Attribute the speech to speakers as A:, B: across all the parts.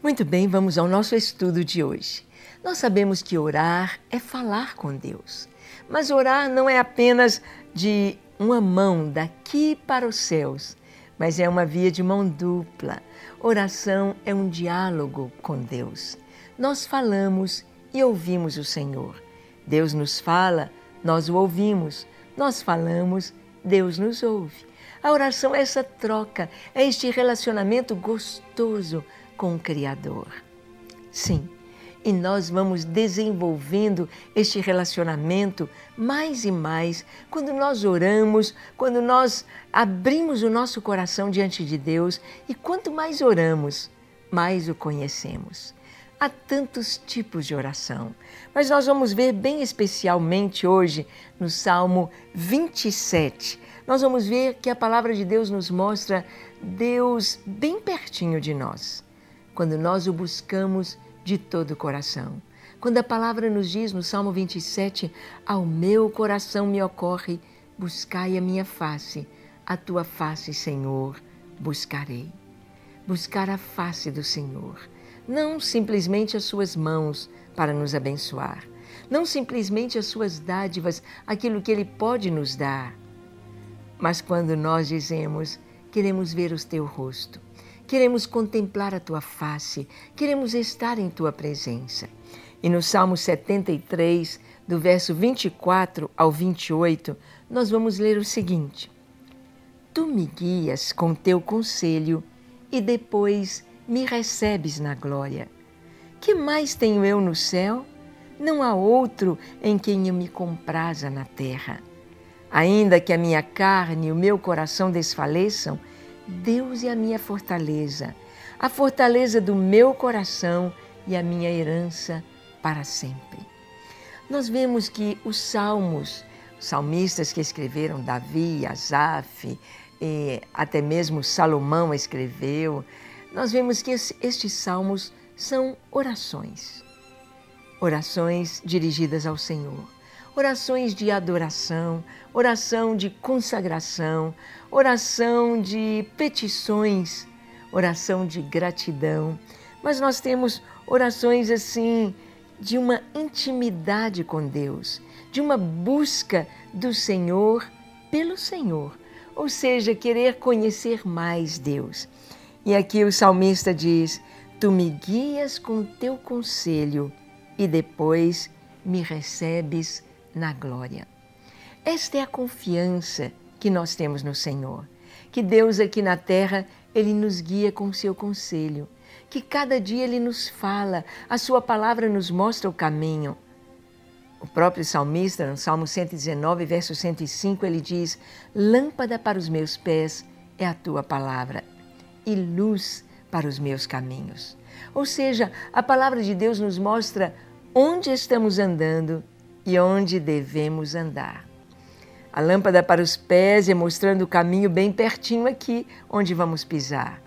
A: Muito bem, vamos ao nosso estudo de hoje. Nós sabemos que orar é falar com Deus, mas orar não é apenas de uma mão daqui para os céus, mas é uma via de mão dupla. Oração é um diálogo com Deus. Nós falamos e ouvimos o Senhor. Deus nos fala, nós o ouvimos. Nós falamos, Deus nos ouve. A oração é essa troca, é este relacionamento gostoso com o Criador. Sim, e nós vamos desenvolvendo este relacionamento mais e mais quando nós oramos, quando nós abrimos o nosso coração diante de Deus e quanto mais oramos, mais o conhecemos. Há tantos tipos de oração, mas nós vamos ver bem especialmente hoje no Salmo 27. Nós vamos ver que a palavra de Deus nos mostra Deus bem pertinho de nós quando nós o buscamos de todo o coração. Quando a palavra nos diz no Salmo 27, ao meu coração me ocorre, buscai a minha face, a tua face, Senhor, buscarei. Buscar a face do Senhor, não simplesmente as suas mãos para nos abençoar, não simplesmente as suas dádivas, aquilo que Ele pode nos dar, mas quando nós dizemos, queremos ver o teu rosto, queremos contemplar a tua face, queremos estar em tua presença. E no Salmo 73, do verso 24 ao 28, nós vamos ler o seguinte: Tu me guias com teu conselho e depois me recebes na glória. Que mais tenho eu no céu? Não há outro em quem eu me compraza na terra. Ainda que a minha carne e o meu coração desfaleçam, Deus é a minha fortaleza, a fortaleza do meu coração e a minha herança para sempre. Nós vemos que os salmos, os salmistas que escreveram, Davi, Asaf, até mesmo Salomão escreveu, nós vemos que estes salmos são orações. Orações dirigidas ao Senhor orações de adoração, oração de consagração, oração de petições, oração de gratidão. Mas nós temos orações assim de uma intimidade com Deus, de uma busca do Senhor pelo Senhor, ou seja, querer conhecer mais Deus. E aqui o salmista diz: Tu me guias com teu conselho e depois me recebes na glória. Esta é a confiança que nós temos no Senhor, que Deus aqui na terra, Ele nos guia com seu conselho, que cada dia Ele nos fala, a Sua palavra nos mostra o caminho. O próprio salmista, no Salmo 119, verso 105, ele diz: Lâmpada para os meus pés é a tua palavra e luz para os meus caminhos. Ou seja, a palavra de Deus nos mostra onde estamos andando e onde devemos andar. A lâmpada para os pés é mostrando o caminho bem pertinho aqui, onde vamos pisar.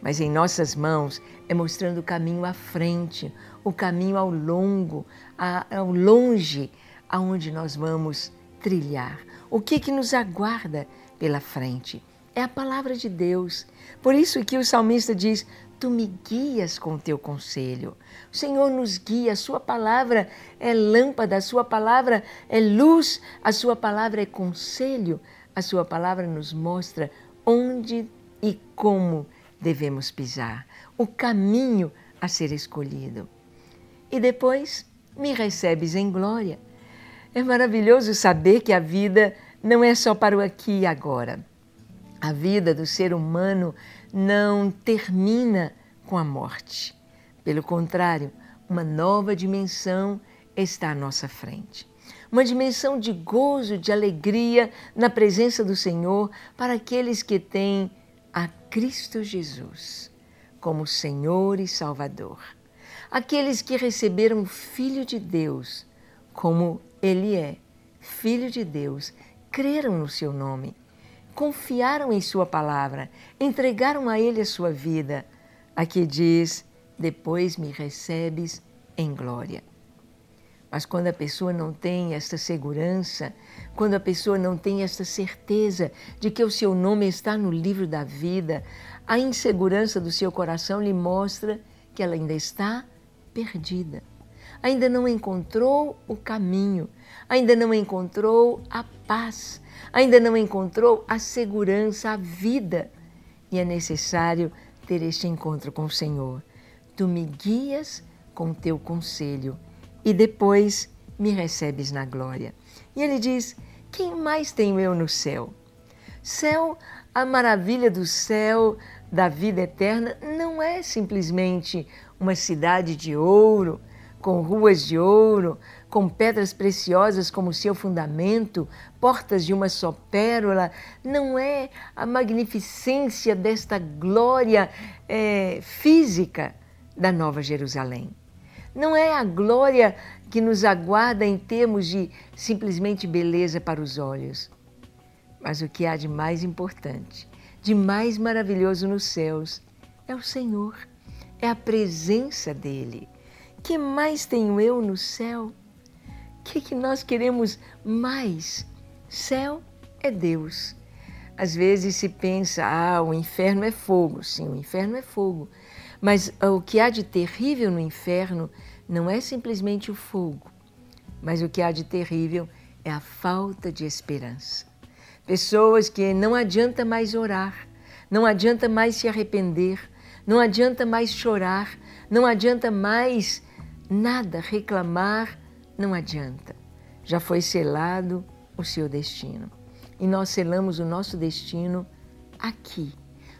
A: Mas em nossas mãos é mostrando o caminho à frente, o caminho ao longo, ao longe, aonde nós vamos trilhar. O que que nos aguarda pela frente? É a palavra de Deus. Por isso que o salmista diz: Tu me guias com teu conselho. O Senhor nos guia, a Sua palavra é lâmpada, a Sua palavra é luz, a Sua palavra é conselho, a Sua palavra nos mostra onde e como devemos pisar, o caminho a ser escolhido. E depois me recebes em glória. É maravilhoso saber que a vida não é só para o aqui e agora. A vida do ser humano não termina com a morte. Pelo contrário, uma nova dimensão está à nossa frente. Uma dimensão de gozo, de alegria na presença do Senhor para aqueles que têm a Cristo Jesus como Senhor e Salvador. Aqueles que receberam o Filho de Deus como Ele é, Filho de Deus, creram no seu nome confiaram em Sua palavra, entregaram a Ele a sua vida. Aqui diz: depois me recebes em glória. Mas quando a pessoa não tem esta segurança, quando a pessoa não tem esta certeza de que o seu nome está no livro da vida, a insegurança do seu coração lhe mostra que ela ainda está perdida. Ainda não encontrou o caminho, ainda não encontrou a paz, ainda não encontrou a segurança, a vida. E é necessário ter este encontro com o Senhor. Tu me guias com teu conselho e depois me recebes na glória. E ele diz: Quem mais tenho eu no céu? Céu, a maravilha do céu, da vida eterna, não é simplesmente uma cidade de ouro, com ruas de ouro, com pedras preciosas como seu fundamento, portas de uma só pérola, não é a magnificência desta glória é, física da Nova Jerusalém. Não é a glória que nos aguarda em termos de simplesmente beleza para os olhos. Mas o que há de mais importante, de mais maravilhoso nos céus, é o Senhor, é a presença dEle. Que mais tenho eu no céu? que, que nós queremos mais? Céu é Deus. Às vezes se pensa, ah, o inferno é fogo. Sim, o inferno é fogo. Mas o que há de terrível no inferno não é simplesmente o fogo, mas o que há de terrível é a falta de esperança. Pessoas que não adianta mais orar, não adianta mais se arrepender, não adianta mais chorar, não adianta mais nada reclamar, não adianta. Já foi selado o seu destino. E nós selamos o nosso destino aqui.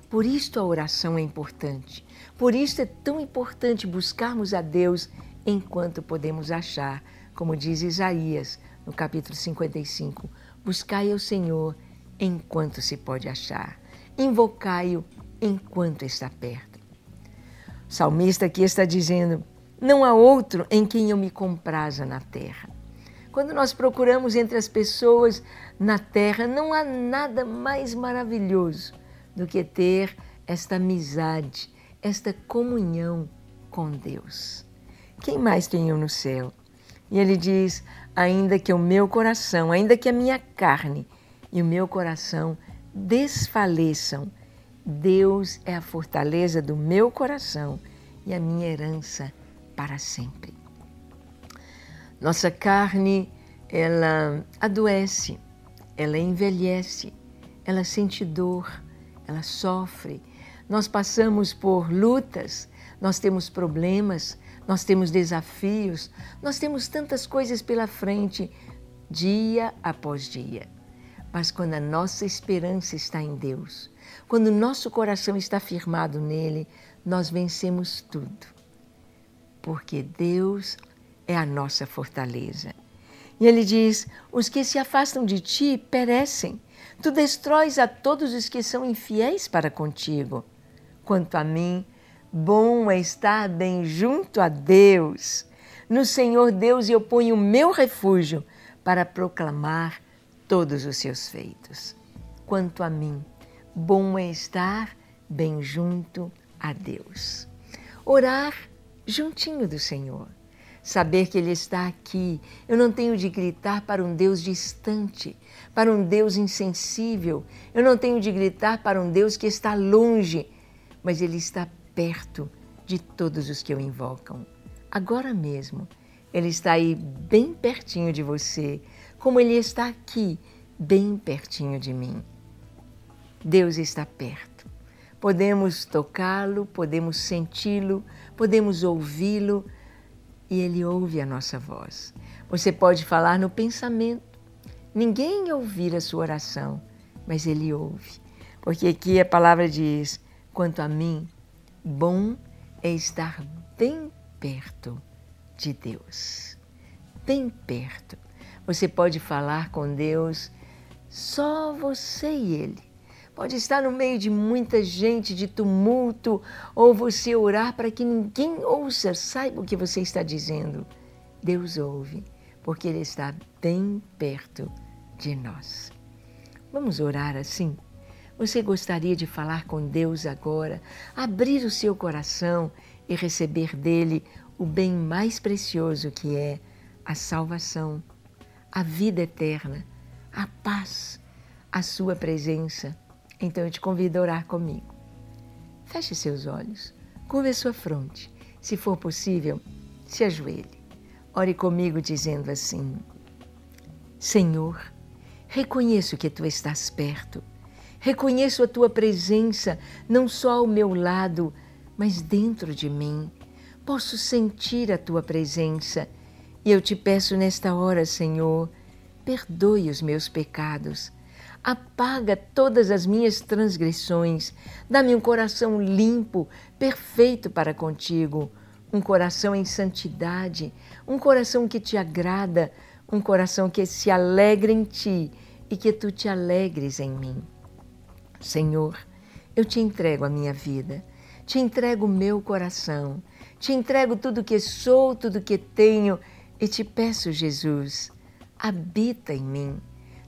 A: Por isto a oração é importante. Por isso é tão importante buscarmos a Deus enquanto podemos achar, como diz Isaías no capítulo 55. Buscai ao Senhor enquanto se pode achar. Invocai-o enquanto está perto. O salmista aqui está dizendo: não há outro em quem eu me compraza na terra. Quando nós procuramos entre as pessoas na terra, não há nada mais maravilhoso do que ter esta amizade, esta comunhão com Deus. Quem mais tem eu no céu? E ele diz: ainda que o meu coração, ainda que a minha carne e o meu coração desfaleçam, Deus é a fortaleza do meu coração e a minha herança para sempre. Nossa carne, ela adoece, ela envelhece, ela sente dor, ela sofre. Nós passamos por lutas, nós temos problemas, nós temos desafios, nós temos tantas coisas pela frente, dia após dia. Mas quando a nossa esperança está em Deus, quando o nosso coração está firmado nele, nós vencemos tudo porque Deus é a nossa fortaleza. E ele diz: Os que se afastam de ti perecem. Tu destróis a todos os que são infiéis para contigo. Quanto a mim, bom é estar bem junto a Deus. No Senhor Deus eu ponho o meu refúgio para proclamar todos os seus feitos. Quanto a mim, bom é estar bem junto a Deus. Orar juntinho do Senhor. Saber que Ele está aqui. Eu não tenho de gritar para um Deus distante, para um Deus insensível. Eu não tenho de gritar para um Deus que está longe, mas Ele está perto de todos os que o invocam. Agora mesmo, Ele está aí bem pertinho de você, como Ele está aqui, bem pertinho de mim. Deus está perto. Podemos tocá-lo, podemos senti-lo, podemos ouvi-lo e ele ouve a nossa voz. Você pode falar no pensamento, ninguém ouvir a sua oração, mas ele ouve. Porque aqui a palavra diz: quanto a mim, bom é estar bem perto de Deus. Bem perto. Você pode falar com Deus só você e Ele. Pode estar no meio de muita gente, de tumulto, ou você orar para que ninguém ouça, saiba o que você está dizendo. Deus ouve, porque Ele está bem perto de nós. Vamos orar assim? Você gostaria de falar com Deus agora, abrir o seu coração e receber dele o bem mais precioso que é a salvação, a vida eterna, a paz, a sua presença então eu te convido a orar comigo. Feche seus olhos, curva sua fronte Se for possível, se ajoelhe. Ore comigo dizendo assim: Senhor, reconheço que tu estás perto. Reconheço a tua presença não só ao meu lado, mas dentro de mim. Posso sentir a tua presença. E eu te peço nesta hora, Senhor, perdoe os meus pecados. Apaga todas as minhas transgressões. Dá-me um coração limpo, perfeito para contigo. Um coração em santidade, um coração que te agrada, um coração que se alegra em ti e que tu te alegres em mim. Senhor, eu te entrego a minha vida, te entrego o meu coração, te entrego tudo que sou, tudo que tenho e te peço, Jesus, habita em mim.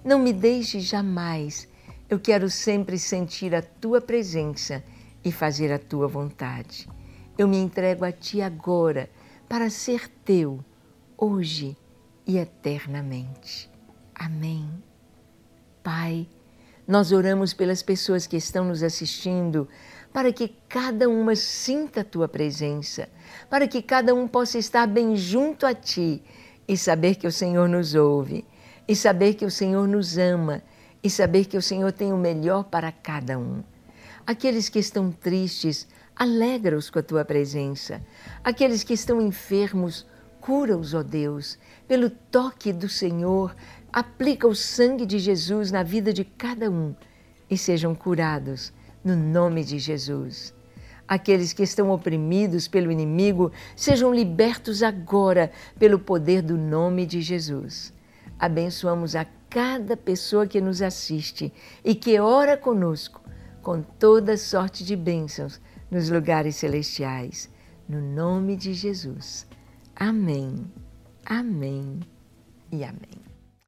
A: Não me deixe jamais. Eu quero sempre sentir a tua presença e fazer a tua vontade. Eu me entrego a ti agora para ser teu, hoje e eternamente. Amém. Pai, nós oramos pelas pessoas que estão nos assistindo, para que cada uma sinta a tua presença, para que cada um possa estar bem junto a ti e saber que o Senhor nos ouve, e saber que o Senhor nos ama, e saber que o Senhor tem o melhor para cada um. Aqueles que estão tristes, alegra-os com a tua presença. Aqueles que estão enfermos, cura-os, ó Deus, pelo toque do Senhor, aplica o sangue de Jesus na vida de cada um e sejam curados no nome de Jesus. Aqueles que estão oprimidos pelo inimigo sejam libertos agora pelo poder do nome de Jesus. Abençoamos a cada pessoa que nos assiste e que ora conosco com toda sorte de bênçãos nos lugares celestiais. No nome de Jesus. Amém, amém e amém.